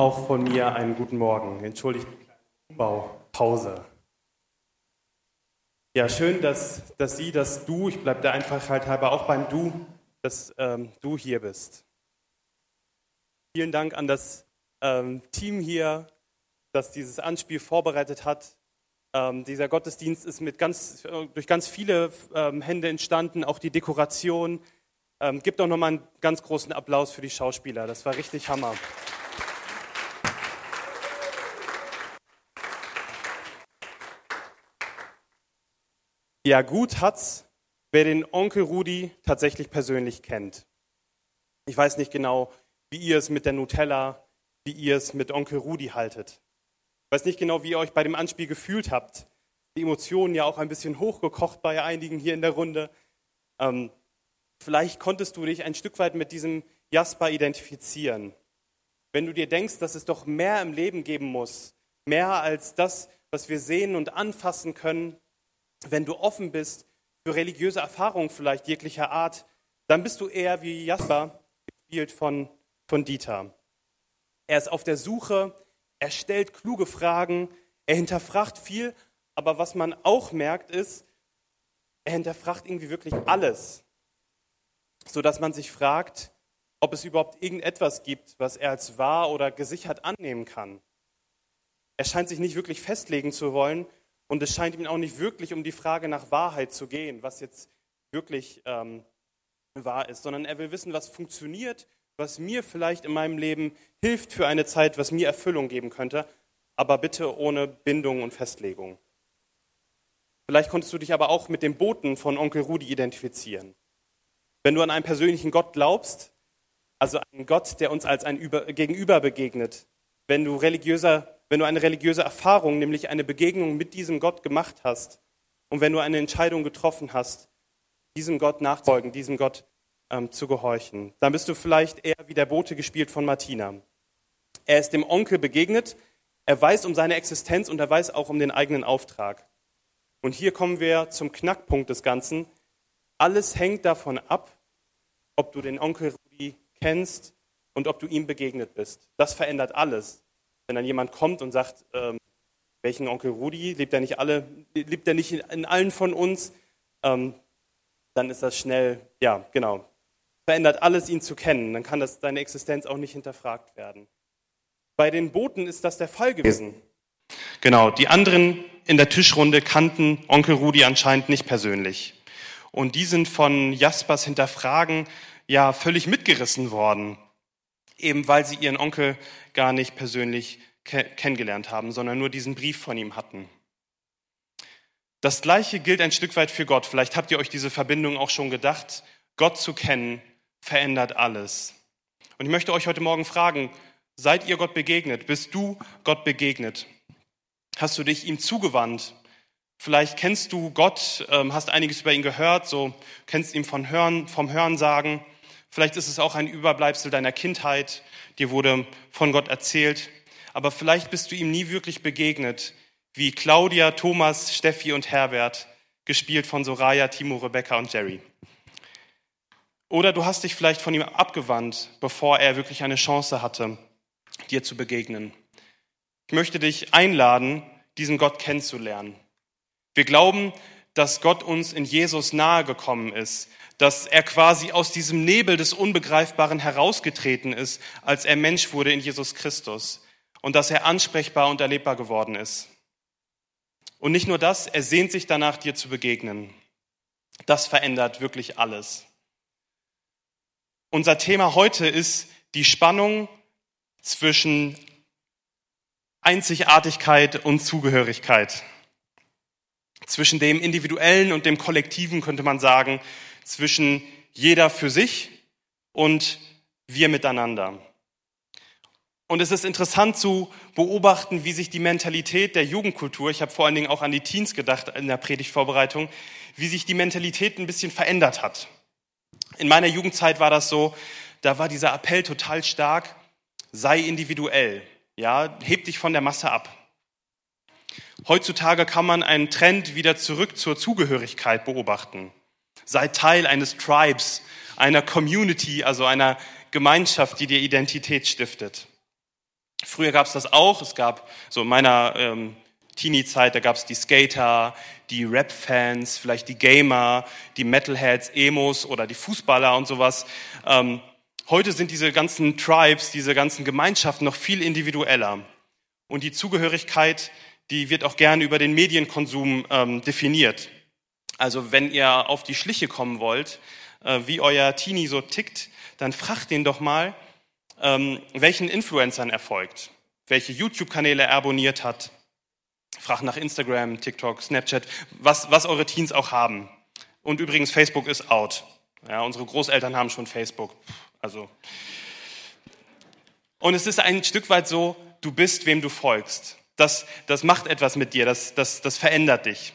Auch von mir einen guten Morgen. Entschuldigt die Baupause. Ja, schön, dass, dass Sie, dass du, ich bleibe der Einfachheit halber auch beim Du, dass ähm, du hier bist. Vielen Dank an das ähm, Team hier, das dieses Anspiel vorbereitet hat. Ähm, dieser Gottesdienst ist mit ganz, durch ganz viele ähm, Hände entstanden, auch die Dekoration. Ähm, gibt doch nochmal einen ganz großen Applaus für die Schauspieler. Das war richtig Hammer. Ja, gut hat's, wer den Onkel Rudi tatsächlich persönlich kennt. Ich weiß nicht genau, wie ihr es mit der Nutella, wie ihr es mit Onkel Rudi haltet. Ich weiß nicht genau, wie ihr euch bei dem Anspiel gefühlt habt. Die Emotionen ja auch ein bisschen hochgekocht bei einigen hier in der Runde. Ähm, vielleicht konntest du dich ein Stück weit mit diesem Jasper identifizieren. Wenn du dir denkst, dass es doch mehr im Leben geben muss, mehr als das, was wir sehen und anfassen können, wenn du offen bist für religiöse Erfahrungen vielleicht jeglicher Art, dann bist du eher wie Jasper, gespielt von, von Dieter. Er ist auf der Suche, er stellt kluge Fragen, er hinterfragt viel, aber was man auch merkt ist, er hinterfragt irgendwie wirklich alles, sodass man sich fragt, ob es überhaupt irgendetwas gibt, was er als wahr oder gesichert annehmen kann. Er scheint sich nicht wirklich festlegen zu wollen und es scheint ihm auch nicht wirklich um die Frage nach Wahrheit zu gehen, was jetzt wirklich ähm, wahr ist, sondern er will wissen, was funktioniert, was mir vielleicht in meinem Leben hilft für eine Zeit, was mir Erfüllung geben könnte, aber bitte ohne Bindung und Festlegung. Vielleicht konntest du dich aber auch mit dem Boten von Onkel Rudi identifizieren. Wenn du an einen persönlichen Gott glaubst, also einen Gott, der uns als ein Gegenüber begegnet, wenn du religiöser wenn du eine religiöse Erfahrung, nämlich eine Begegnung mit diesem Gott gemacht hast und wenn du eine Entscheidung getroffen hast, diesem Gott nachzufolgen, diesem Gott ähm, zu gehorchen, dann bist du vielleicht eher wie der Bote gespielt von Martina. Er ist dem Onkel begegnet, er weiß um seine Existenz und er weiß auch um den eigenen Auftrag. Und hier kommen wir zum Knackpunkt des Ganzen. Alles hängt davon ab, ob du den Onkel Rudi kennst und ob du ihm begegnet bist. Das verändert alles. Wenn dann jemand kommt und sagt, ähm, welchen Onkel Rudi, lebt er nicht alle, lebt er nicht in, in allen von uns, ähm, dann ist das schnell, ja, genau, verändert alles, ihn zu kennen. Dann kann das deine Existenz auch nicht hinterfragt werden. Bei den Boten ist das der Fall gewesen. Genau, die anderen in der Tischrunde kannten Onkel Rudi anscheinend nicht persönlich. Und die sind von Jaspers Hinterfragen ja völlig mitgerissen worden eben weil sie ihren Onkel gar nicht persönlich ke kennengelernt haben, sondern nur diesen Brief von ihm hatten. Das Gleiche gilt ein Stück weit für Gott. Vielleicht habt ihr euch diese Verbindung auch schon gedacht. Gott zu kennen verändert alles. Und ich möchte euch heute Morgen fragen, seid ihr Gott begegnet? Bist du Gott begegnet? Hast du dich ihm zugewandt? Vielleicht kennst du Gott, ähm, hast einiges über ihn gehört, so kennst ihn von Hören, vom Hörensagen. Vielleicht ist es auch ein Überbleibsel deiner Kindheit, dir wurde von Gott erzählt, aber vielleicht bist du ihm nie wirklich begegnet, wie Claudia, Thomas, Steffi und Herbert, gespielt von Soraya, Timo, Rebecca und Jerry. Oder du hast dich vielleicht von ihm abgewandt, bevor er wirklich eine Chance hatte, dir zu begegnen. Ich möchte dich einladen, diesen Gott kennenzulernen. Wir glauben, dass Gott uns in Jesus nahe gekommen ist, dass er quasi aus diesem Nebel des Unbegreifbaren herausgetreten ist, als er Mensch wurde in Jesus Christus und dass er ansprechbar und erlebbar geworden ist. Und nicht nur das, er sehnt sich danach, dir zu begegnen. Das verändert wirklich alles. Unser Thema heute ist die Spannung zwischen Einzigartigkeit und Zugehörigkeit. Zwischen dem Individuellen und dem Kollektiven könnte man sagen, zwischen jeder für sich und wir miteinander. Und es ist interessant zu beobachten, wie sich die Mentalität der Jugendkultur, ich habe vor allen Dingen auch an die Teens gedacht in der Predigtvorbereitung, wie sich die Mentalität ein bisschen verändert hat. In meiner Jugendzeit war das so, da war dieser Appell total stark, sei individuell, ja, heb dich von der Masse ab. Heutzutage kann man einen Trend wieder zurück zur Zugehörigkeit beobachten. Sei Teil eines Tribes, einer Community, also einer Gemeinschaft, die dir Identität stiftet. Früher gab es das auch. Es gab so in meiner ähm, Teenie-Zeit, da gab es die Skater, die Rap-Fans, vielleicht die Gamer, die Metalheads, Emos oder die Fußballer und sowas. Ähm, heute sind diese ganzen Tribes, diese ganzen Gemeinschaften noch viel individueller. Und die Zugehörigkeit, die wird auch gerne über den Medienkonsum ähm, definiert. Also wenn ihr auf die Schliche kommen wollt, äh, wie euer Teenie so tickt, dann fragt ihn doch mal, ähm, welchen Influencern er folgt, welche YouTube-Kanäle er abonniert hat. Fragt nach Instagram, TikTok, Snapchat, was, was eure Teens auch haben. Und übrigens, Facebook ist out. Ja, unsere Großeltern haben schon Facebook. Also. Und es ist ein Stück weit so, du bist, wem du folgst. Das, das macht etwas mit dir, das, das, das verändert dich.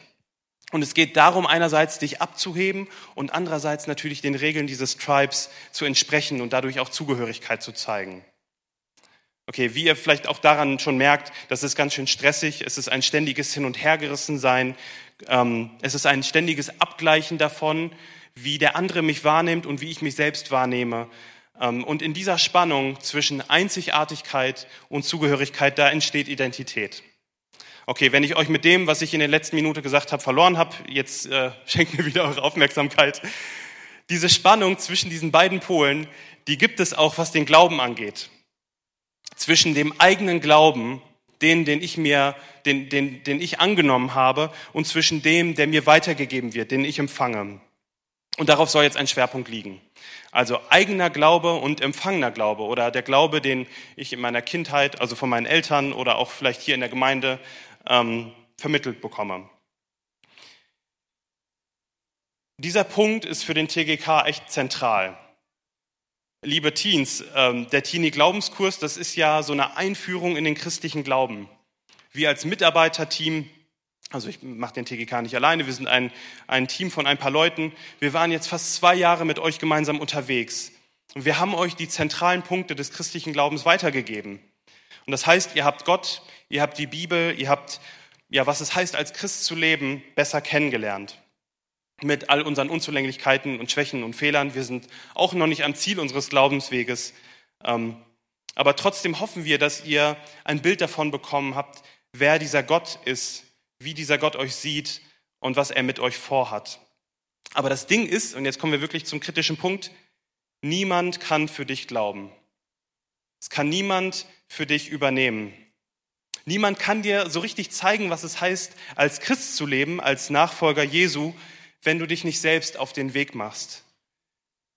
Und es geht darum, einerseits dich abzuheben und andererseits natürlich den Regeln dieses Tribes zu entsprechen und dadurch auch Zugehörigkeit zu zeigen. Okay, wie ihr vielleicht auch daran schon merkt, das ist ganz schön stressig. Es ist ein ständiges Hin- und Hergerissensein. Ähm, es ist ein ständiges Abgleichen davon, wie der andere mich wahrnimmt und wie ich mich selbst wahrnehme. Ähm, und in dieser Spannung zwischen Einzigartigkeit und Zugehörigkeit, da entsteht Identität. Okay, wenn ich euch mit dem, was ich in der letzten Minute gesagt habe, verloren habe, jetzt äh, schenkt mir wieder eure Aufmerksamkeit. Diese Spannung zwischen diesen beiden Polen, die gibt es auch, was den Glauben angeht. Zwischen dem eigenen Glauben, den, den ich mir, den, den, den ich angenommen habe, und zwischen dem, der mir weitergegeben wird, den ich empfange. Und darauf soll jetzt ein Schwerpunkt liegen. Also eigener Glaube und empfangener Glaube oder der Glaube, den ich in meiner Kindheit, also von meinen Eltern oder auch vielleicht hier in der Gemeinde ähm, vermittelt bekomme. Dieser Punkt ist für den TGK echt zentral. Liebe Teens, ähm, der Teenie-Glaubenskurs, das ist ja so eine Einführung in den christlichen Glauben. Wir als Mitarbeiterteam, also ich mache den TGK nicht alleine, wir sind ein, ein Team von ein paar Leuten. Wir waren jetzt fast zwei Jahre mit euch gemeinsam unterwegs. Und wir haben euch die zentralen Punkte des christlichen Glaubens weitergegeben. Und das heißt, ihr habt Gott, ihr habt die Bibel, ihr habt, ja, was es heißt, als Christ zu leben, besser kennengelernt. Mit all unseren Unzulänglichkeiten und Schwächen und Fehlern. Wir sind auch noch nicht am Ziel unseres Glaubensweges. Ähm, aber trotzdem hoffen wir, dass ihr ein Bild davon bekommen habt, wer dieser Gott ist, wie dieser Gott euch sieht und was er mit euch vorhat. Aber das Ding ist, und jetzt kommen wir wirklich zum kritischen Punkt, niemand kann für dich glauben. Es kann niemand für dich übernehmen. Niemand kann dir so richtig zeigen, was es heißt, als Christ zu leben, als Nachfolger Jesu, wenn du dich nicht selbst auf den Weg machst.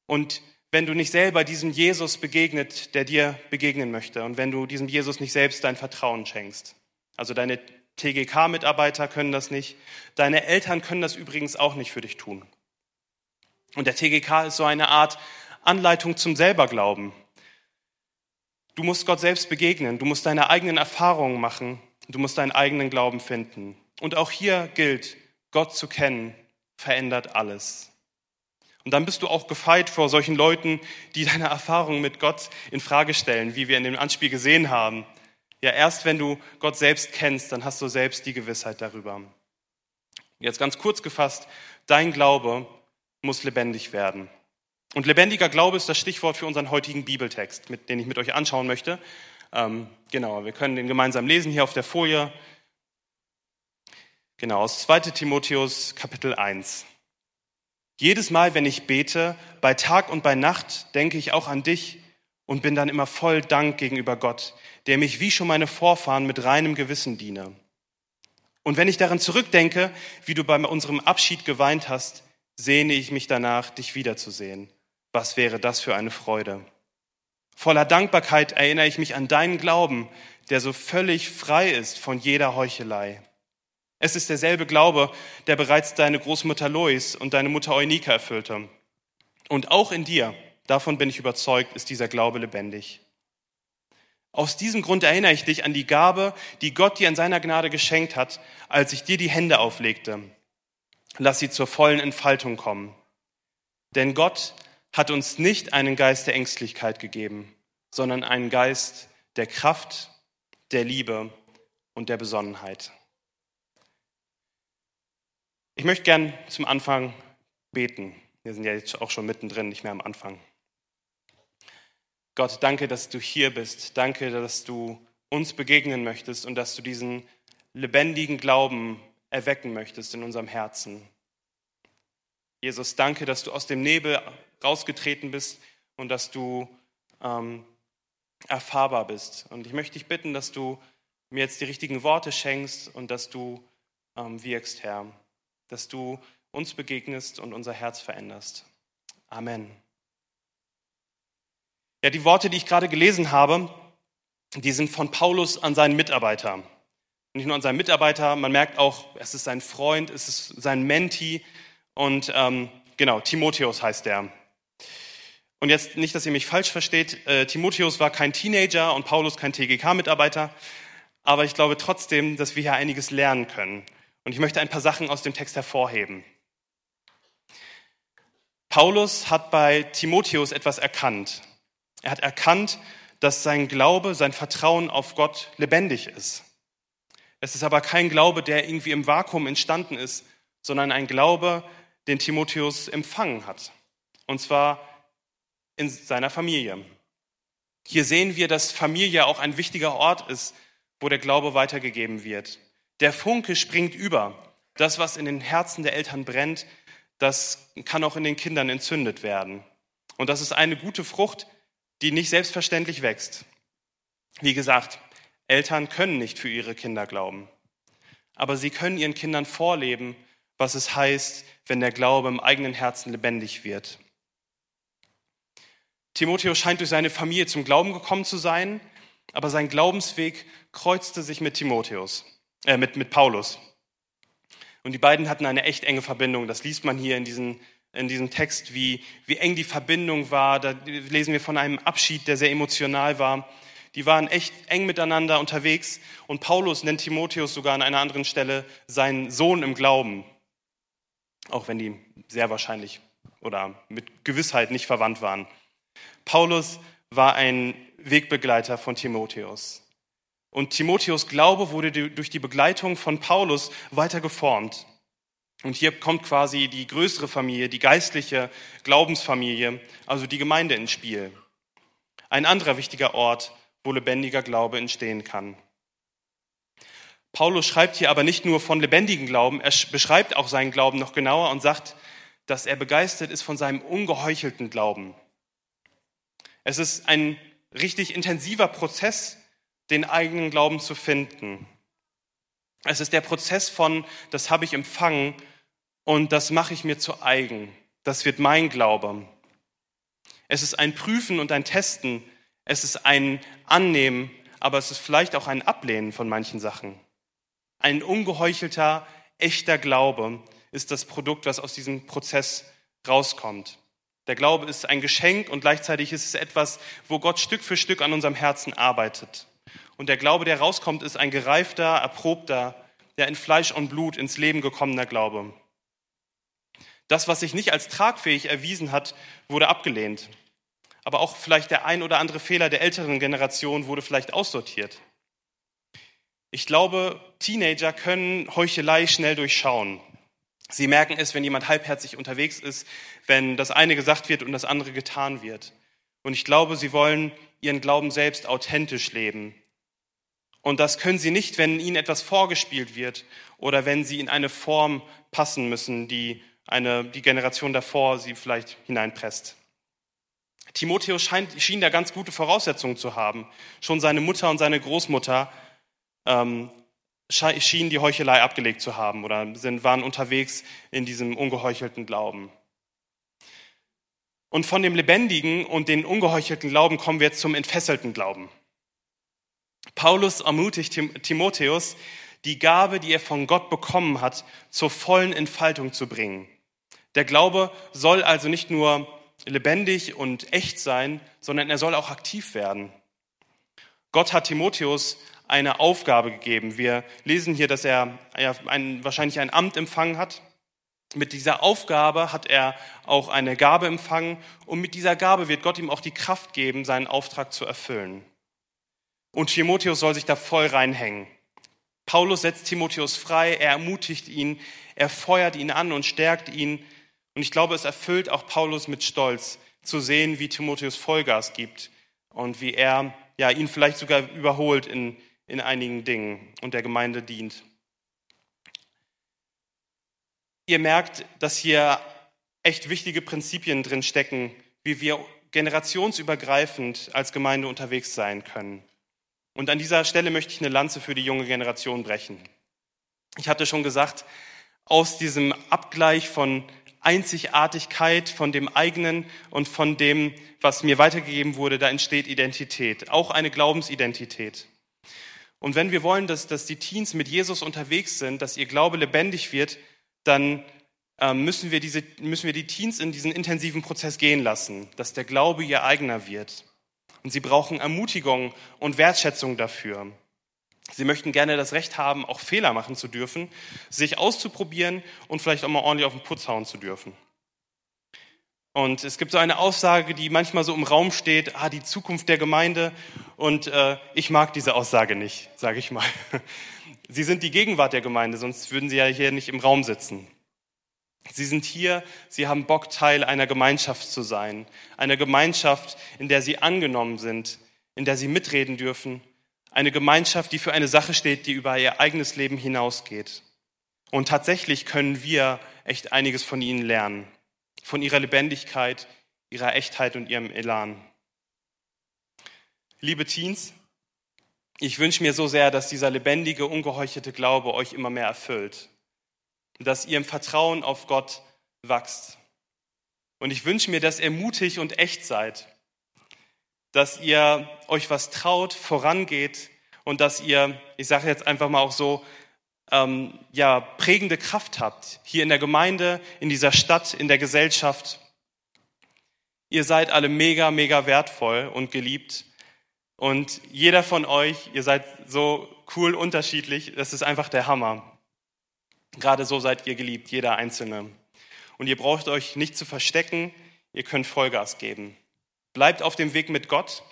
Und wenn du nicht selber diesem Jesus begegnet, der dir begegnen möchte. Und wenn du diesem Jesus nicht selbst dein Vertrauen schenkst. Also deine TGK-Mitarbeiter können das nicht. Deine Eltern können das übrigens auch nicht für dich tun. Und der TGK ist so eine Art Anleitung zum Selberglauben. Du musst Gott selbst begegnen, du musst deine eigenen Erfahrungen machen, du musst deinen eigenen Glauben finden. Und auch hier gilt, Gott zu kennen, verändert alles. Und dann bist du auch gefeit vor solchen Leuten, die deine Erfahrungen mit Gott in Frage stellen, wie wir in dem Anspiel gesehen haben. Ja, erst wenn du Gott selbst kennst, dann hast du selbst die Gewissheit darüber. Jetzt ganz kurz gefasst, dein Glaube muss lebendig werden. Und lebendiger Glaube ist das Stichwort für unseren heutigen Bibeltext, mit, den ich mit euch anschauen möchte. Ähm, genau, wir können den gemeinsam lesen hier auf der Folie. Genau, aus 2 Timotheus Kapitel 1. Jedes Mal, wenn ich bete, bei Tag und bei Nacht, denke ich auch an dich und bin dann immer voll Dank gegenüber Gott, der mich wie schon meine Vorfahren mit reinem Gewissen diene. Und wenn ich daran zurückdenke, wie du bei unserem Abschied geweint hast, sehne ich mich danach, dich wiederzusehen was wäre das für eine Freude? Voller Dankbarkeit erinnere ich mich an deinen Glauben, der so völlig frei ist von jeder Heuchelei. Es ist derselbe Glaube, der bereits deine Großmutter Lois und deine Mutter Eunika erfüllte. Und auch in dir, davon bin ich überzeugt, ist dieser Glaube lebendig. Aus diesem Grund erinnere ich dich an die Gabe, die Gott dir in seiner Gnade geschenkt hat, als ich dir die Hände auflegte. Lass sie zur vollen Entfaltung kommen. Denn Gott hat uns nicht einen Geist der Ängstlichkeit gegeben, sondern einen Geist der Kraft, der Liebe und der Besonnenheit. Ich möchte gern zum Anfang beten. Wir sind ja jetzt auch schon mittendrin, nicht mehr am Anfang. Gott, danke, dass du hier bist. Danke, dass du uns begegnen möchtest und dass du diesen lebendigen Glauben erwecken möchtest in unserem Herzen. Jesus, danke, dass du aus dem Nebel rausgetreten bist und dass du ähm, erfahrbar bist. Und ich möchte dich bitten, dass du mir jetzt die richtigen Worte schenkst und dass du ähm, wirkst, Herr. Dass du uns begegnest und unser Herz veränderst. Amen. Ja, die Worte, die ich gerade gelesen habe, die sind von Paulus an seinen Mitarbeiter. Nicht nur an seinen Mitarbeiter, man merkt auch, es ist sein Freund, es ist sein Menti und ähm, genau, Timotheus heißt der. Und jetzt nicht, dass ihr mich falsch versteht, äh, Timotheus war kein Teenager und Paulus kein TGK-Mitarbeiter, aber ich glaube trotzdem, dass wir hier einiges lernen können. Und ich möchte ein paar Sachen aus dem Text hervorheben. Paulus hat bei Timotheus etwas erkannt. Er hat erkannt, dass sein Glaube, sein Vertrauen auf Gott lebendig ist. Es ist aber kein Glaube, der irgendwie im Vakuum entstanden ist, sondern ein Glaube, den Timotheus empfangen hat. Und zwar in seiner Familie. Hier sehen wir, dass Familie auch ein wichtiger Ort ist, wo der Glaube weitergegeben wird. Der Funke springt über. Das, was in den Herzen der Eltern brennt, das kann auch in den Kindern entzündet werden. Und das ist eine gute Frucht, die nicht selbstverständlich wächst. Wie gesagt, Eltern können nicht für ihre Kinder glauben, aber sie können ihren Kindern vorleben, was es heißt, wenn der Glaube im eigenen Herzen lebendig wird. Timotheus scheint durch seine Familie zum Glauben gekommen zu sein, aber sein Glaubensweg kreuzte sich mit Timotheus, äh, mit, mit Paulus. Und die beiden hatten eine echt enge Verbindung. Das liest man hier in diesen in diesem Text, wie, wie eng die Verbindung war. Da lesen wir von einem Abschied, der sehr emotional war. Die waren echt eng miteinander unterwegs und Paulus nennt Timotheus sogar an einer anderen Stelle seinen Sohn im Glauben, auch wenn die sehr wahrscheinlich oder mit Gewissheit nicht verwandt waren. Paulus war ein Wegbegleiter von Timotheus. Und Timotheus Glaube wurde durch die Begleitung von Paulus weiter geformt. Und hier kommt quasi die größere Familie, die geistliche Glaubensfamilie, also die Gemeinde ins Spiel. Ein anderer wichtiger Ort, wo lebendiger Glaube entstehen kann. Paulus schreibt hier aber nicht nur von lebendigen Glauben, er beschreibt auch seinen Glauben noch genauer und sagt, dass er begeistert ist von seinem ungeheuchelten Glauben. Es ist ein richtig intensiver Prozess, den eigenen Glauben zu finden. Es ist der Prozess von, das habe ich empfangen und das mache ich mir zu eigen. Das wird mein Glaube. Es ist ein Prüfen und ein Testen. Es ist ein Annehmen, aber es ist vielleicht auch ein Ablehnen von manchen Sachen. Ein ungeheuchelter, echter Glaube ist das Produkt, was aus diesem Prozess rauskommt. Der Glaube ist ein Geschenk und gleichzeitig ist es etwas, wo Gott Stück für Stück an unserem Herzen arbeitet. Und der Glaube, der rauskommt, ist ein gereifter, erprobter, der in Fleisch und Blut ins Leben gekommener Glaube. Das, was sich nicht als tragfähig erwiesen hat, wurde abgelehnt. Aber auch vielleicht der ein oder andere Fehler der älteren Generation wurde vielleicht aussortiert. Ich glaube, Teenager können Heuchelei schnell durchschauen. Sie merken es, wenn jemand halbherzig unterwegs ist, wenn das eine gesagt wird und das andere getan wird. Und ich glaube, sie wollen ihren Glauben selbst authentisch leben. Und das können sie nicht, wenn ihnen etwas vorgespielt wird oder wenn sie in eine Form passen müssen, die eine, die Generation davor sie vielleicht hineinpresst. Timotheus scheint, schien da ganz gute Voraussetzungen zu haben. Schon seine Mutter und seine Großmutter ähm, schienen die Heuchelei abgelegt zu haben oder sind, waren unterwegs in diesem ungeheuchelten Glauben. Und von dem lebendigen und den ungeheuchelten Glauben kommen wir jetzt zum entfesselten Glauben. Paulus ermutigt Timotheus, die Gabe, die er von Gott bekommen hat, zur vollen Entfaltung zu bringen. Der Glaube soll also nicht nur lebendig und echt sein, sondern er soll auch aktiv werden. Gott hat Timotheus eine Aufgabe gegeben. Wir lesen hier, dass er ein, wahrscheinlich ein Amt empfangen hat. Mit dieser Aufgabe hat er auch eine Gabe empfangen und mit dieser Gabe wird Gott ihm auch die Kraft geben, seinen Auftrag zu erfüllen. Und Timotheus soll sich da voll reinhängen. Paulus setzt Timotheus frei, er ermutigt ihn, er feuert ihn an und stärkt ihn. Und ich glaube, es erfüllt auch Paulus mit Stolz zu sehen, wie Timotheus Vollgas gibt und wie er ja, ihn vielleicht sogar überholt in, in einigen Dingen und der Gemeinde dient. Ihr merkt, dass hier echt wichtige Prinzipien drin stecken, wie wir generationsübergreifend als Gemeinde unterwegs sein können. Und an dieser Stelle möchte ich eine Lanze für die junge Generation brechen. Ich hatte schon gesagt, aus diesem Abgleich von Einzigartigkeit, von dem eigenen und von dem, was mir weitergegeben wurde, da entsteht Identität, auch eine Glaubensidentität. Und wenn wir wollen, dass, dass die Teens mit Jesus unterwegs sind, dass ihr Glaube lebendig wird, dann ähm, müssen wir, diese, müssen wir die Teens in diesen intensiven Prozess gehen lassen, dass der Glaube ihr eigener wird. Und sie brauchen Ermutigung und Wertschätzung dafür. Sie möchten gerne das Recht haben, auch Fehler machen zu dürfen, sich auszuprobieren und vielleicht auch mal ordentlich auf den Putz hauen zu dürfen. Und es gibt so eine Aussage, die manchmal so im Raum steht, ah, die Zukunft der Gemeinde. Und äh, ich mag diese Aussage nicht, sage ich mal. Sie sind die Gegenwart der Gemeinde, sonst würden Sie ja hier nicht im Raum sitzen. Sie sind hier, Sie haben Bock, Teil einer Gemeinschaft zu sein. Einer Gemeinschaft, in der Sie angenommen sind, in der Sie mitreden dürfen. Eine Gemeinschaft, die für eine Sache steht, die über Ihr eigenes Leben hinausgeht. Und tatsächlich können wir echt einiges von Ihnen lernen. Von Ihrer Lebendigkeit, Ihrer Echtheit und Ihrem Elan. Liebe Teens, ich wünsche mir so sehr, dass dieser lebendige, ungeheuchelte Glaube euch immer mehr erfüllt dass ihr im Vertrauen auf Gott wachst. Und ich wünsche mir, dass ihr mutig und echt seid, dass ihr euch was traut, vorangeht und dass ihr, ich sage jetzt einfach mal auch so, ähm, ja, prägende Kraft habt, hier in der Gemeinde, in dieser Stadt, in der Gesellschaft. Ihr seid alle mega, mega wertvoll und geliebt. Und jeder von euch, ihr seid so cool unterschiedlich, das ist einfach der Hammer. Gerade so seid ihr geliebt, jeder Einzelne. Und ihr braucht euch nicht zu verstecken, ihr könnt Vollgas geben. Bleibt auf dem Weg mit Gott.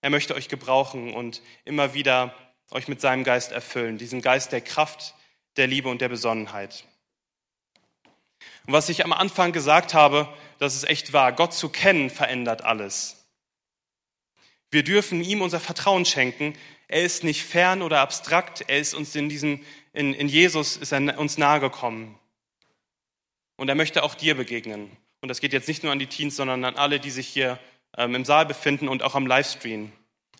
Er möchte euch gebrauchen und immer wieder euch mit seinem Geist erfüllen, diesen Geist der Kraft, der Liebe und der Besonnenheit. Und was ich am Anfang gesagt habe, das ist echt wahr. Gott zu kennen verändert alles. Wir dürfen ihm unser Vertrauen schenken. Er ist nicht fern oder abstrakt. Er ist uns in diesem in, in Jesus ist er uns nahegekommen. Und er möchte auch dir begegnen. Und das geht jetzt nicht nur an die Teens, sondern an alle, die sich hier ähm, im Saal befinden und auch am Livestream.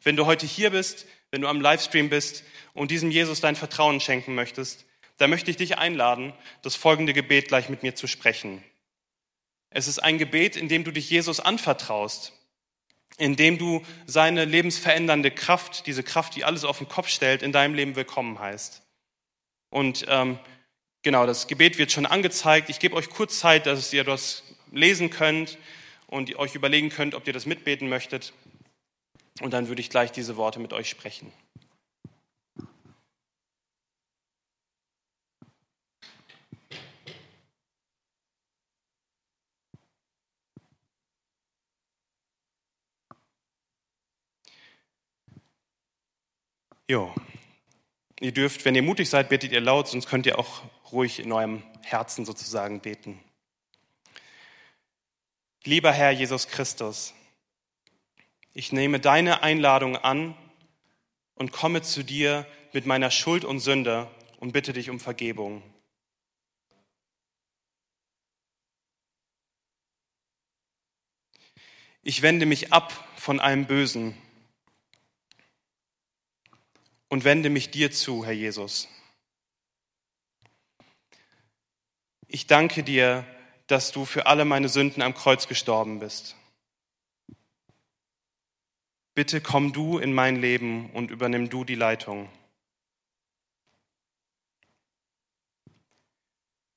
Wenn du heute hier bist, wenn du am Livestream bist und diesem Jesus dein Vertrauen schenken möchtest, dann möchte ich dich einladen, das folgende Gebet gleich mit mir zu sprechen. Es ist ein Gebet, in dem du dich Jesus anvertraust, in dem du seine lebensverändernde Kraft, diese Kraft, die alles auf den Kopf stellt, in deinem Leben willkommen heißt. Und ähm, genau, das Gebet wird schon angezeigt. Ich gebe euch kurz Zeit, dass ihr das lesen könnt und euch überlegen könnt, ob ihr das mitbeten möchtet. Und dann würde ich gleich diese Worte mit euch sprechen. Jo. Ihr dürft, wenn ihr mutig seid, betet ihr laut, sonst könnt ihr auch ruhig in eurem Herzen sozusagen beten. Lieber Herr Jesus Christus, ich nehme deine Einladung an und komme zu dir mit meiner Schuld und Sünde und bitte dich um Vergebung. Ich wende mich ab von allem Bösen und wende mich dir zu, Herr Jesus. Ich danke dir, dass du für alle meine Sünden am Kreuz gestorben bist. Bitte komm du in mein Leben und übernimm du die Leitung.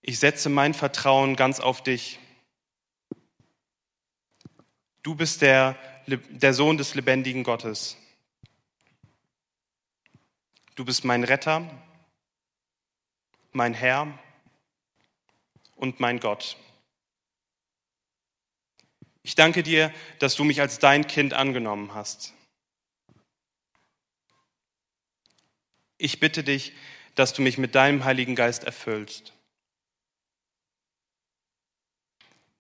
Ich setze mein Vertrauen ganz auf dich. Du bist der, der Sohn des lebendigen Gottes. Du bist mein Retter, mein Herr und mein Gott. Ich danke dir, dass du mich als dein Kind angenommen hast. Ich bitte dich, dass du mich mit deinem Heiligen Geist erfüllst.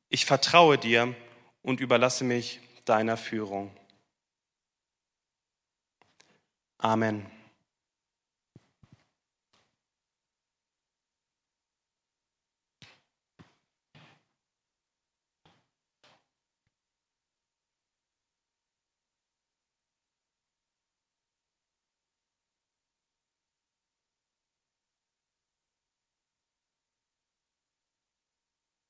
Ich vertraue dir und überlasse mich deiner Führung. Amen.